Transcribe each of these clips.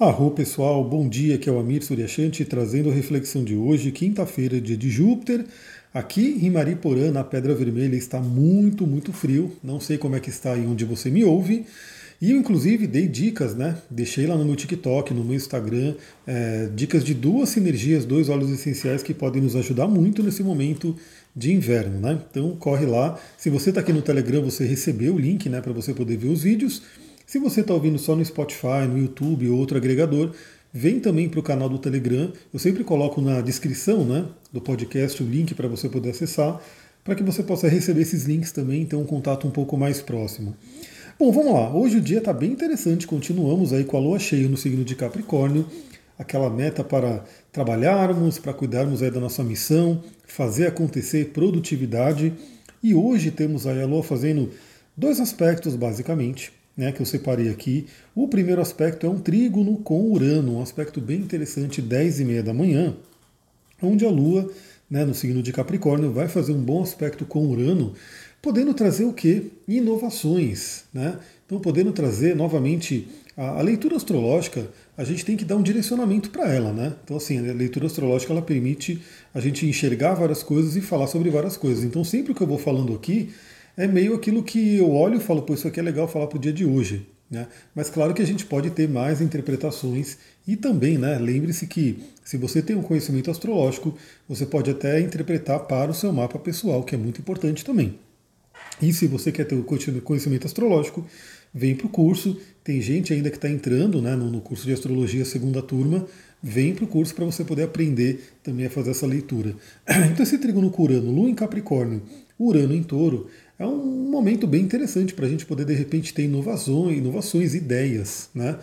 Arro pessoal, bom dia, aqui é o Amir Suryashanti trazendo a reflexão de hoje, quinta-feira, dia de Júpiter. Aqui em Mariporã, na Pedra Vermelha, está muito, muito frio. Não sei como é que está aí onde você me ouve. E eu, inclusive, dei dicas, né? Deixei lá no meu TikTok, no meu Instagram, é, dicas de duas sinergias, dois óleos essenciais que podem nos ajudar muito nesse momento de inverno, né? Então corre lá. Se você está aqui no Telegram, você recebeu o link, né, para você poder ver os vídeos. Se você está ouvindo só no Spotify, no YouTube ou outro agregador, vem também para o canal do Telegram. Eu sempre coloco na descrição né, do podcast o link para você poder acessar, para que você possa receber esses links também e ter um contato um pouco mais próximo. Bom, vamos lá. Hoje o dia está bem interessante. Continuamos aí com a lua cheia no signo de Capricórnio. Aquela meta para trabalharmos, para cuidarmos aí da nossa missão, fazer acontecer produtividade. E hoje temos aí a lua fazendo dois aspectos basicamente né, que eu separei aqui. O primeiro aspecto é um trígono com Urano, um aspecto bem interessante, 10 e meia da manhã, onde a Lua, né, no signo de Capricórnio, vai fazer um bom aspecto com Urano, podendo trazer o que? Inovações. Né? Então, podendo trazer novamente a, a, leitura astrológica, a gente tem que dar um direcionamento para ela. Né? Então, assim, a leitura astrológica ela permite a gente enxergar várias coisas e falar sobre várias coisas. Então, sempre que eu vou falando aqui, é meio aquilo que eu olho e falo, pô, isso aqui é legal falar para o dia de hoje. Né? Mas claro que a gente pode ter mais interpretações e também, né, lembre-se que se você tem um conhecimento astrológico, você pode até interpretar para o seu mapa pessoal, que é muito importante também. E se você quer ter o conhecimento astrológico, vem para o curso. Tem gente ainda que está entrando né, no curso de astrologia segunda turma. Vem para o curso para você poder aprender também a fazer essa leitura. Então, esse trigono curano, Lua em Capricórnio, Urano em Touro, é um momento bem interessante para a gente poder, de repente, ter inovações, inovações ideias, né?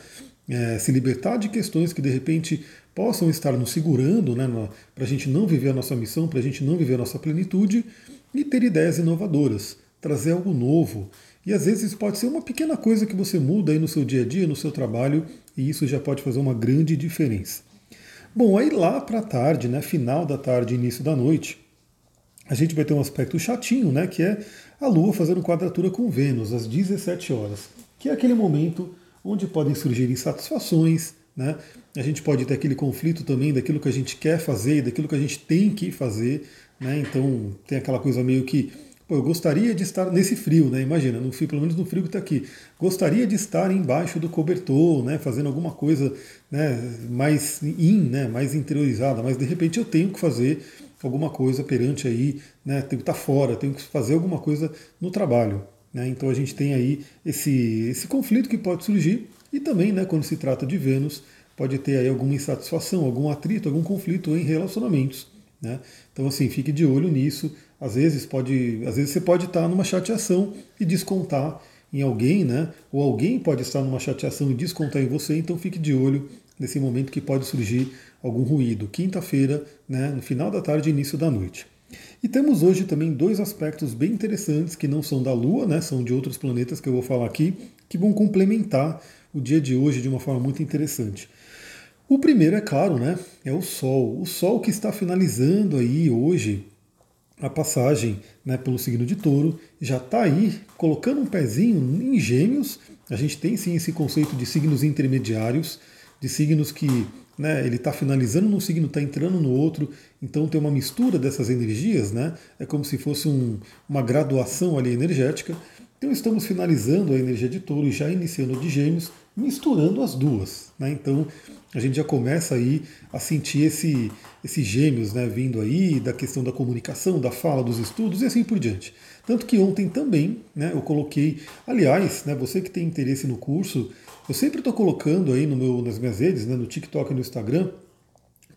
É, se libertar de questões que, de repente, possam estar nos segurando, né, para a gente não viver a nossa missão, para a gente não viver a nossa plenitude, e ter ideias inovadoras, trazer algo novo. E às vezes pode ser uma pequena coisa que você muda aí no seu dia a dia, no seu trabalho, e isso já pode fazer uma grande diferença. Bom, aí lá para a tarde, né, final da tarde, início da noite, a gente vai ter um aspecto chatinho, né, que é a Lua fazendo quadratura com Vênus às 17 horas, que é aquele momento onde podem surgir insatisfações, né? A gente pode ter aquele conflito também daquilo que a gente quer fazer, daquilo que a gente tem que fazer, né? Então tem aquela coisa meio que Pô, eu gostaria de estar nesse frio, né? Imagina, no frio, pelo menos no frio que está aqui. Gostaria de estar embaixo do cobertor, né? Fazendo alguma coisa né? mais in, né? mais interiorizada, mas de repente eu tenho que fazer alguma coisa perante aí, né? Tenho que estar fora, tenho que fazer alguma coisa no trabalho. Né? Então a gente tem aí esse, esse conflito que pode surgir e também, né, quando se trata de Vênus, pode ter aí alguma insatisfação, algum atrito, algum conflito em relacionamentos. Né? Então assim, fique de olho nisso. Às vezes pode, às vezes você pode estar numa chateação e descontar em alguém, né? Ou alguém pode estar numa chateação e descontar em você, então fique de olho nesse momento que pode surgir algum ruído. Quinta-feira, né, no final da tarde e início da noite. E temos hoje também dois aspectos bem interessantes que não são da Lua, né, são de outros planetas que eu vou falar aqui, que vão complementar o dia de hoje de uma forma muito interessante. O primeiro, é claro, né, é o Sol. O Sol que está finalizando aí hoje a passagem né, pelo signo de touro, já está aí colocando um pezinho em gêmeos. A gente tem sim esse conceito de signos intermediários, de signos que né, ele está finalizando num signo, está entrando no outro, então tem uma mistura dessas energias, né, é como se fosse um, uma graduação ali energética. Então estamos finalizando a energia de touro e já iniciando de gêmeos, misturando as duas. Né, então a gente já começa aí a sentir esse, esses gêmeos né, vindo aí, da questão da comunicação, da fala, dos estudos e assim por diante. Tanto que ontem também né, eu coloquei, aliás, né, você que tem interesse no curso, eu sempre estou colocando aí no meu, nas minhas redes, né, no TikTok e no Instagram,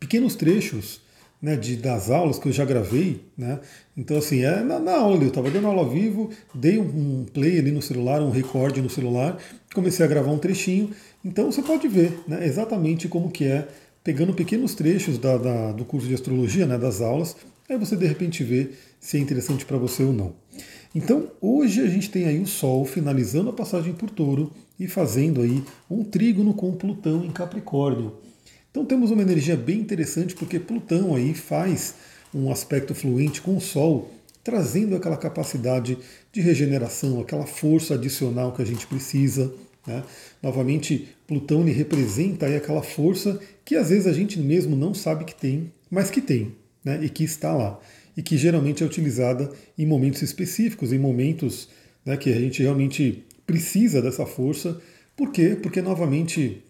pequenos trechos né, de, das aulas que eu já gravei. Né? Então, assim, é na, na aula, eu estava dando aula ao vivo, dei um, um, play ali no celular, um recorde no celular, comecei a gravar um trechinho. Então, você pode ver né, exatamente como que é, pegando pequenos trechos da, da, do curso de astrologia, né, das aulas, aí você de repente vê se é interessante para você ou não. Então, hoje a gente tem aí o Sol finalizando a passagem por Touro e fazendo aí um trígono com Plutão em Capricórnio. Então temos uma energia bem interessante porque Plutão aí faz um aspecto fluente com o Sol, trazendo aquela capacidade de regeneração, aquela força adicional que a gente precisa. Né? Novamente, Plutão ele representa aí aquela força que às vezes a gente mesmo não sabe que tem, mas que tem, né? e que está lá. E que geralmente é utilizada em momentos específicos, em momentos né, que a gente realmente precisa dessa força. Por quê? Porque, novamente,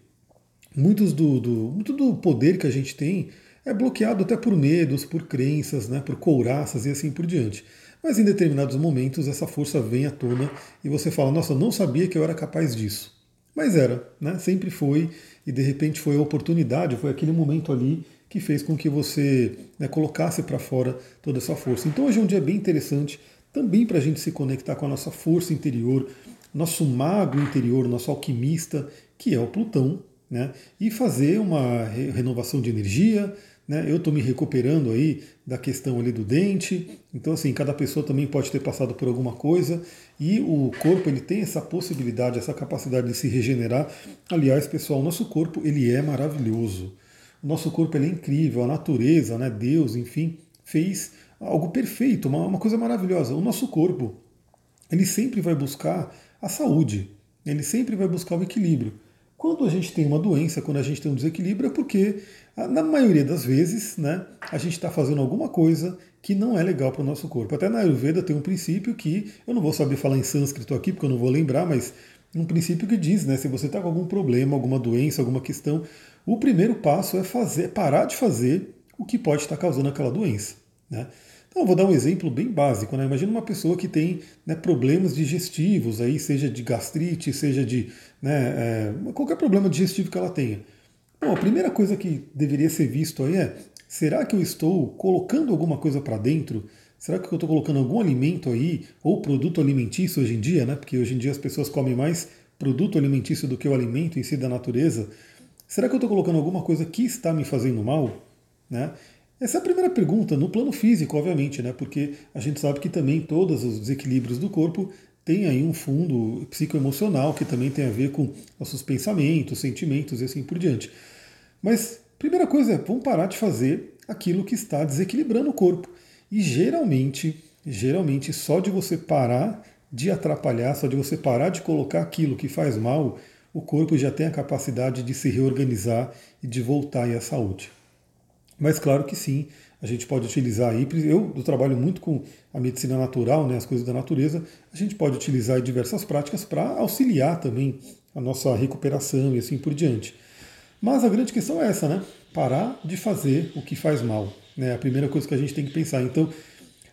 muitos do, do, muito do poder que a gente tem é bloqueado até por medos, por crenças, né, por couraças e assim por diante. Mas em determinados momentos essa força vem à tona e você fala: Nossa, eu não sabia que eu era capaz disso. Mas era, né? sempre foi, e de repente foi a oportunidade, foi aquele momento ali que fez com que você né, colocasse para fora toda essa força. Então hoje é um dia bem interessante também para a gente se conectar com a nossa força interior, nosso mago interior, nosso alquimista, que é o Plutão, né? e fazer uma renovação de energia, né? Eu estou me recuperando aí da questão ali do dente. Então, assim, cada pessoa também pode ter passado por alguma coisa e o corpo ele tem essa possibilidade, essa capacidade de se regenerar. Aliás, pessoal, nosso corpo ele é maravilhoso. Nosso corpo é incrível, a natureza, né? Deus, enfim, fez algo perfeito, uma, uma coisa maravilhosa. O nosso corpo ele sempre vai buscar a saúde, ele sempre vai buscar o equilíbrio. Quando a gente tem uma doença, quando a gente tem um desequilíbrio, é porque, ah, na maioria das vezes, né, a gente está fazendo alguma coisa que não é legal para o nosso corpo. Até na Ayurveda tem um princípio que, eu não vou saber falar em sânscrito aqui, porque eu não vou lembrar, mas um princípio que diz, né, se você está com algum problema, alguma doença, alguma questão, o primeiro passo é fazer, parar de fazer o que pode estar causando aquela doença. Né? Então, vou dar um exemplo bem básico. Né? Imagina uma pessoa que tem né, problemas digestivos, aí, seja de gastrite, seja de né, é, qualquer problema digestivo que ela tenha. Bom, a primeira coisa que deveria ser visto aí é: será que eu estou colocando alguma coisa para dentro? Será que eu estou colocando algum alimento aí, ou produto alimentício hoje em dia, né? Porque hoje em dia as pessoas comem mais produto alimentício do que o alimento em si da natureza. Será que eu estou colocando alguma coisa que está me fazendo mal? Né? Essa é a primeira pergunta, no plano físico, obviamente, né? porque a gente sabe que também todos os desequilíbrios do corpo têm aí um fundo psicoemocional que também tem a ver com nossos pensamentos, sentimentos e assim por diante. Mas primeira coisa é, vamos parar de fazer aquilo que está desequilibrando o corpo. E geralmente, geralmente só de você parar de atrapalhar, só de você parar de colocar aquilo que faz mal, o corpo já tem a capacidade de se reorganizar e de voltar à saúde. Mas claro que sim, a gente pode utilizar aí, eu, eu trabalho muito com a medicina natural, né, as coisas da natureza, a gente pode utilizar diversas práticas para auxiliar também a nossa recuperação e assim por diante. Mas a grande questão é essa, né? Parar de fazer o que faz mal. Né? A primeira coisa que a gente tem que pensar. Então,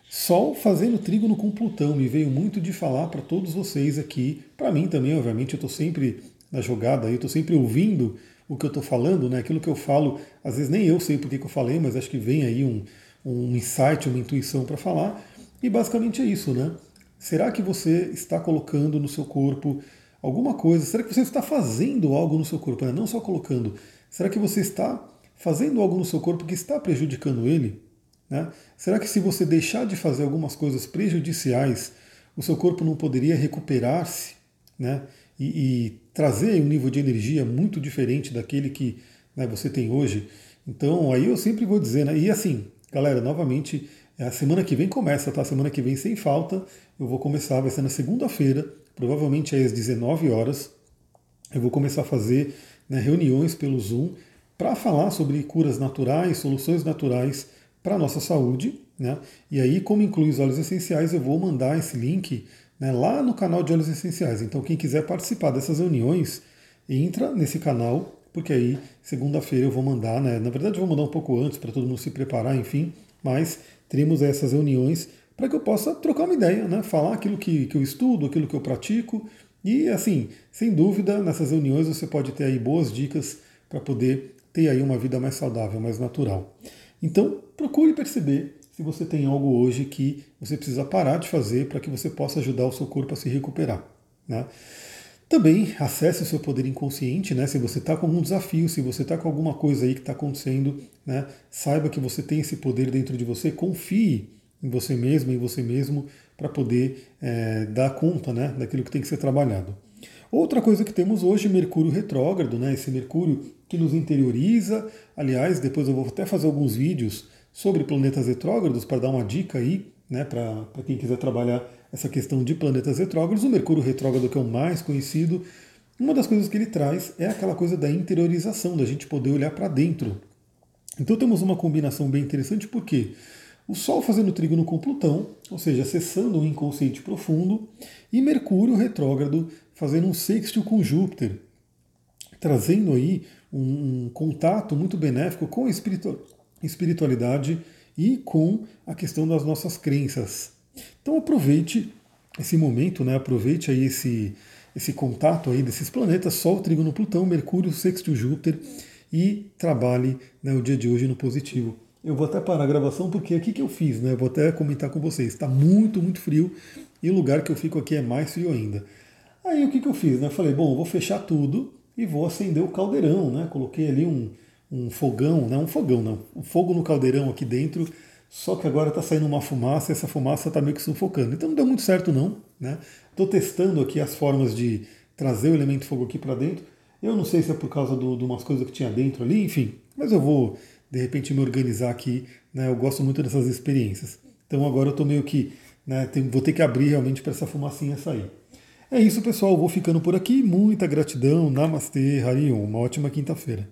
Sol fazendo trígono com Plutão me veio muito de falar para todos vocês aqui. Para mim também, obviamente, eu estou sempre na jogada, eu estou sempre ouvindo o que eu estou falando, né? aquilo que eu falo, às vezes nem eu sei por que eu falei, mas acho que vem aí um, um insight, uma intuição para falar. E basicamente é isso, né? Será que você está colocando no seu corpo alguma coisa? Será que você está fazendo algo no seu corpo? Né? Não só colocando. Será que você está fazendo algo no seu corpo que está prejudicando ele? Né? Será que se você deixar de fazer algumas coisas prejudiciais, o seu corpo não poderia recuperar-se? Né? e, e trazer um nível de energia muito diferente daquele que né, você tem hoje. Então, aí eu sempre vou dizer, né? E assim, galera, novamente, a semana que vem começa, tá? Semana que vem sem falta. Eu vou começar, vai ser na segunda-feira, provavelmente às 19 horas. Eu vou começar a fazer né, reuniões pelo Zoom para falar sobre curas naturais, soluções naturais para a nossa saúde. Né? E aí, como inclui os óleos essenciais, eu vou mandar esse link né, lá no canal de óleos essenciais. Então, quem quiser participar dessas reuniões, entra nesse canal, porque aí, segunda-feira, eu vou mandar, né, na verdade, eu vou mandar um pouco antes para todo mundo se preparar, enfim, mas teremos essas reuniões para que eu possa trocar uma ideia, né, falar aquilo que, que eu estudo, aquilo que eu pratico. E, assim, sem dúvida, nessas reuniões você pode ter aí boas dicas para poder ter aí uma vida mais saudável, mais natural. Então, procure perceber se você tem algo hoje que você precisa parar de fazer para que você possa ajudar o seu corpo a se recuperar. Né? Também acesse o seu poder inconsciente, né? Se você está com algum desafio, se você está com alguma coisa aí que está acontecendo, né? Saiba que você tem esse poder dentro de você, confie em você mesmo, em você mesmo, para poder é, dar conta né, daquilo que tem que ser trabalhado. Outra coisa que temos hoje, Mercúrio retrógrado, né? Esse Mercúrio que nos interioriza. Aliás, depois eu vou até fazer alguns vídeos sobre planetas retrógrados, para dar uma dica aí, né, para quem quiser trabalhar essa questão de planetas retrógrados. O Mercúrio retrógrado, que é o mais conhecido, Uma das coisas que ele traz é aquela coisa da interiorização, da gente poder olhar para dentro. Então temos uma combinação bem interessante, porque o Sol fazendo trígono com Plutão, ou seja, acessando o inconsciente profundo, e Mercúrio retrógrado fazendo um sextil com Júpiter, trazendo aí um, contato muito benéfico com a espiritualidade e com a questão das nossas crenças. Então aproveite esse momento, né? aproveite aí esse, esse contato aí desses planetas, Sol, Trígono, Plutão, Mercúrio, Sextil, Júpiter, e trabalhe né, o dia de hoje no positivo. Eu vou até parar a gravação porque aqui que eu fiz, né? Vou até comentar com vocês. Está muito, muito frio e o lugar que eu fico aqui é mais frio ainda. Aí o que, que eu fiz? Né? Falei, bom, vou fechar tudo e vou acender o caldeirão, né? Coloquei ali um, um fogão, não um fogão, não, um fogo no caldeirão aqui dentro. Só que agora está saindo uma fumaça e essa fumaça está meio que sufocando. Então não deu muito certo não, né? Estou testando aqui as formas de trazer o elemento fogo aqui para dentro. Eu não sei se é por causa de umas coisas que tinha dentro ali, enfim. Mas eu vou de repente me organizar aqui. Né? Eu gosto muito dessas experiências. Então agora eu estou meio que né, vou ter que abrir realmente para essa fumacinha sair. É isso, pessoal. vou ficando por aqui. Muita gratidão. Namastê, Harion. Uma ótima quinta-feira.